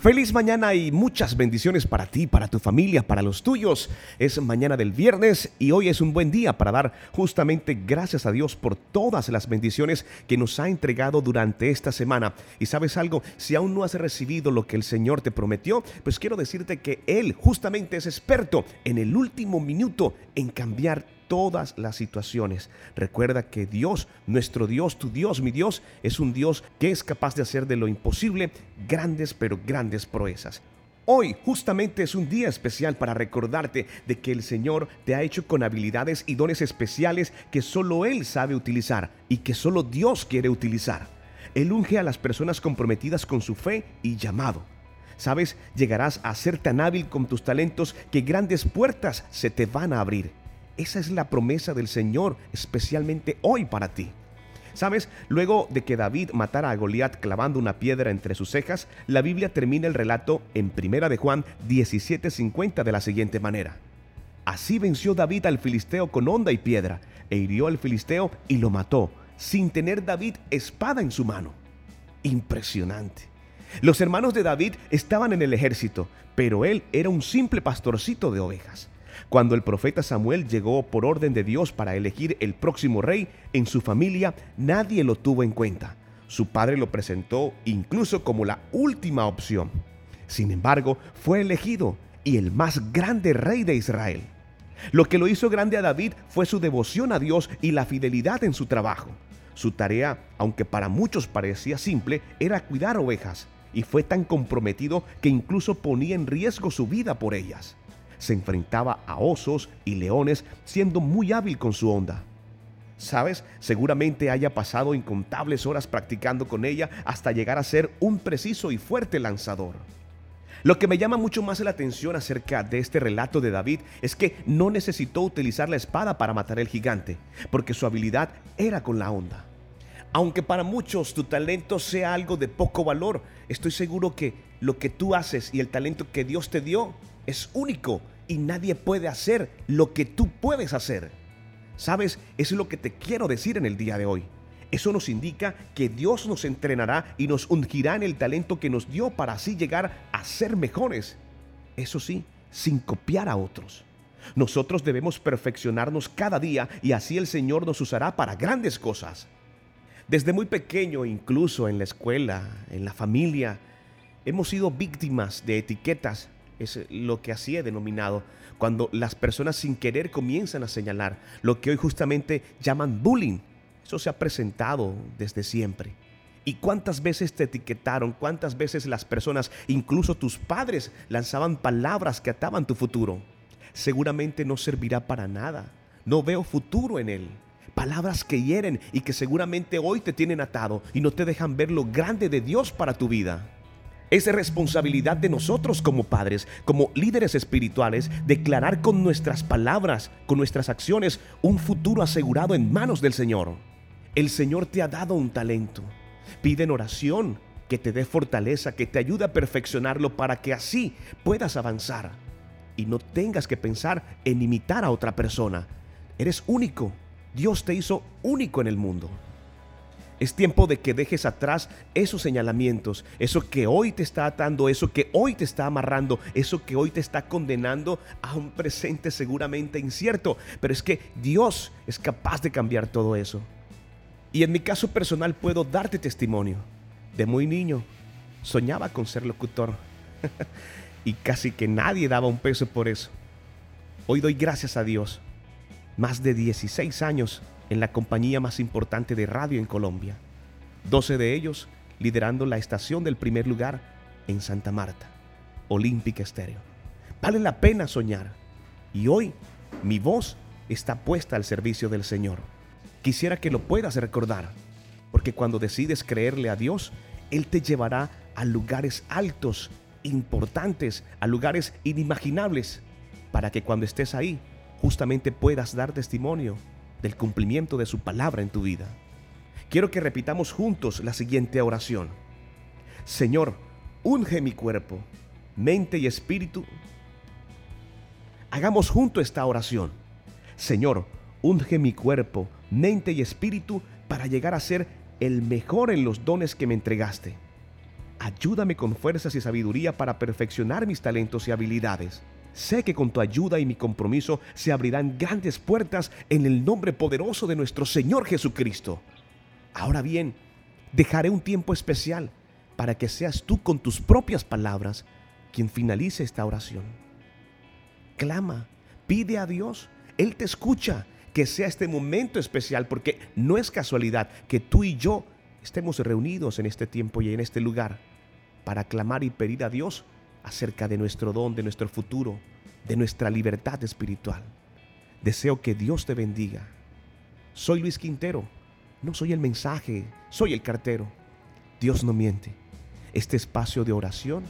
Feliz mañana y muchas bendiciones para ti, para tu familia, para los tuyos. Es mañana del viernes y hoy es un buen día para dar justamente gracias a Dios por todas las bendiciones que nos ha entregado durante esta semana. Y sabes algo, si aún no has recibido lo que el Señor te prometió, pues quiero decirte que Él justamente es experto en el último minuto en cambiar todas las situaciones. Recuerda que Dios, nuestro Dios, tu Dios, mi Dios, es un Dios que es capaz de hacer de lo imposible grandes pero grandes proezas. Hoy justamente es un día especial para recordarte de que el Señor te ha hecho con habilidades y dones especiales que solo Él sabe utilizar y que solo Dios quiere utilizar. Él unge a las personas comprometidas con su fe y llamado. Sabes, llegarás a ser tan hábil con tus talentos que grandes puertas se te van a abrir. Esa es la promesa del Señor, especialmente hoy para ti. ¿Sabes? Luego de que David matara a Goliat clavando una piedra entre sus cejas, la Biblia termina el relato en 1 de Juan 17:50 de la siguiente manera. Así venció David al filisteo con honda y piedra, e hirió al filisteo y lo mató, sin tener David espada en su mano. Impresionante. Los hermanos de David estaban en el ejército, pero él era un simple pastorcito de ovejas. Cuando el profeta Samuel llegó por orden de Dios para elegir el próximo rey, en su familia nadie lo tuvo en cuenta. Su padre lo presentó incluso como la última opción. Sin embargo, fue elegido y el más grande rey de Israel. Lo que lo hizo grande a David fue su devoción a Dios y la fidelidad en su trabajo. Su tarea, aunque para muchos parecía simple, era cuidar ovejas, y fue tan comprometido que incluso ponía en riesgo su vida por ellas se enfrentaba a osos y leones siendo muy hábil con su onda. ¿Sabes? Seguramente haya pasado incontables horas practicando con ella hasta llegar a ser un preciso y fuerte lanzador. Lo que me llama mucho más la atención acerca de este relato de David es que no necesitó utilizar la espada para matar al gigante, porque su habilidad era con la onda. Aunque para muchos tu talento sea algo de poco valor, estoy seguro que lo que tú haces y el talento que Dios te dio es único y nadie puede hacer lo que tú puedes hacer. ¿Sabes? Es lo que te quiero decir en el día de hoy. Eso nos indica que Dios nos entrenará y nos ungirá en el talento que nos dio para así llegar a ser mejores. Eso sí, sin copiar a otros. Nosotros debemos perfeccionarnos cada día y así el Señor nos usará para grandes cosas. Desde muy pequeño, incluso en la escuela, en la familia, hemos sido víctimas de etiquetas es lo que así he denominado, cuando las personas sin querer comienzan a señalar lo que hoy justamente llaman bullying. Eso se ha presentado desde siempre. ¿Y cuántas veces te etiquetaron? ¿Cuántas veces las personas, incluso tus padres, lanzaban palabras que ataban tu futuro? Seguramente no servirá para nada. No veo futuro en él. Palabras que hieren y que seguramente hoy te tienen atado y no te dejan ver lo grande de Dios para tu vida. Es responsabilidad de nosotros como padres, como líderes espirituales, declarar con nuestras palabras, con nuestras acciones, un futuro asegurado en manos del Señor. El Señor te ha dado un talento. Pide en oración que te dé fortaleza, que te ayude a perfeccionarlo para que así puedas avanzar y no tengas que pensar en imitar a otra persona. Eres único. Dios te hizo único en el mundo. Es tiempo de que dejes atrás esos señalamientos, eso que hoy te está atando, eso que hoy te está amarrando, eso que hoy te está condenando a un presente seguramente incierto. Pero es que Dios es capaz de cambiar todo eso. Y en mi caso personal puedo darte testimonio. De muy niño soñaba con ser locutor. y casi que nadie daba un peso por eso. Hoy doy gracias a Dios. Más de 16 años en la compañía más importante de radio en Colombia, 12 de ellos liderando la estación del primer lugar en Santa Marta, Olímpica Estéreo. Vale la pena soñar y hoy mi voz está puesta al servicio del Señor. Quisiera que lo puedas recordar, porque cuando decides creerle a Dios, Él te llevará a lugares altos, importantes, a lugares inimaginables, para que cuando estés ahí, justamente puedas dar testimonio del cumplimiento de su palabra en tu vida. Quiero que repitamos juntos la siguiente oración. Señor, unge mi cuerpo, mente y espíritu. Hagamos junto esta oración. Señor, unge mi cuerpo, mente y espíritu para llegar a ser el mejor en los dones que me entregaste. Ayúdame con fuerzas y sabiduría para perfeccionar mis talentos y habilidades. Sé que con tu ayuda y mi compromiso se abrirán grandes puertas en el nombre poderoso de nuestro Señor Jesucristo. Ahora bien, dejaré un tiempo especial para que seas tú con tus propias palabras quien finalice esta oración. Clama, pide a Dios, Él te escucha, que sea este momento especial, porque no es casualidad que tú y yo estemos reunidos en este tiempo y en este lugar para clamar y pedir a Dios acerca de nuestro don, de nuestro futuro, de nuestra libertad espiritual. Deseo que Dios te bendiga. Soy Luis Quintero. No soy el mensaje, soy el cartero. Dios no miente. Este espacio de oración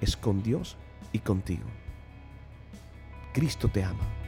es con Dios y contigo. Cristo te ama.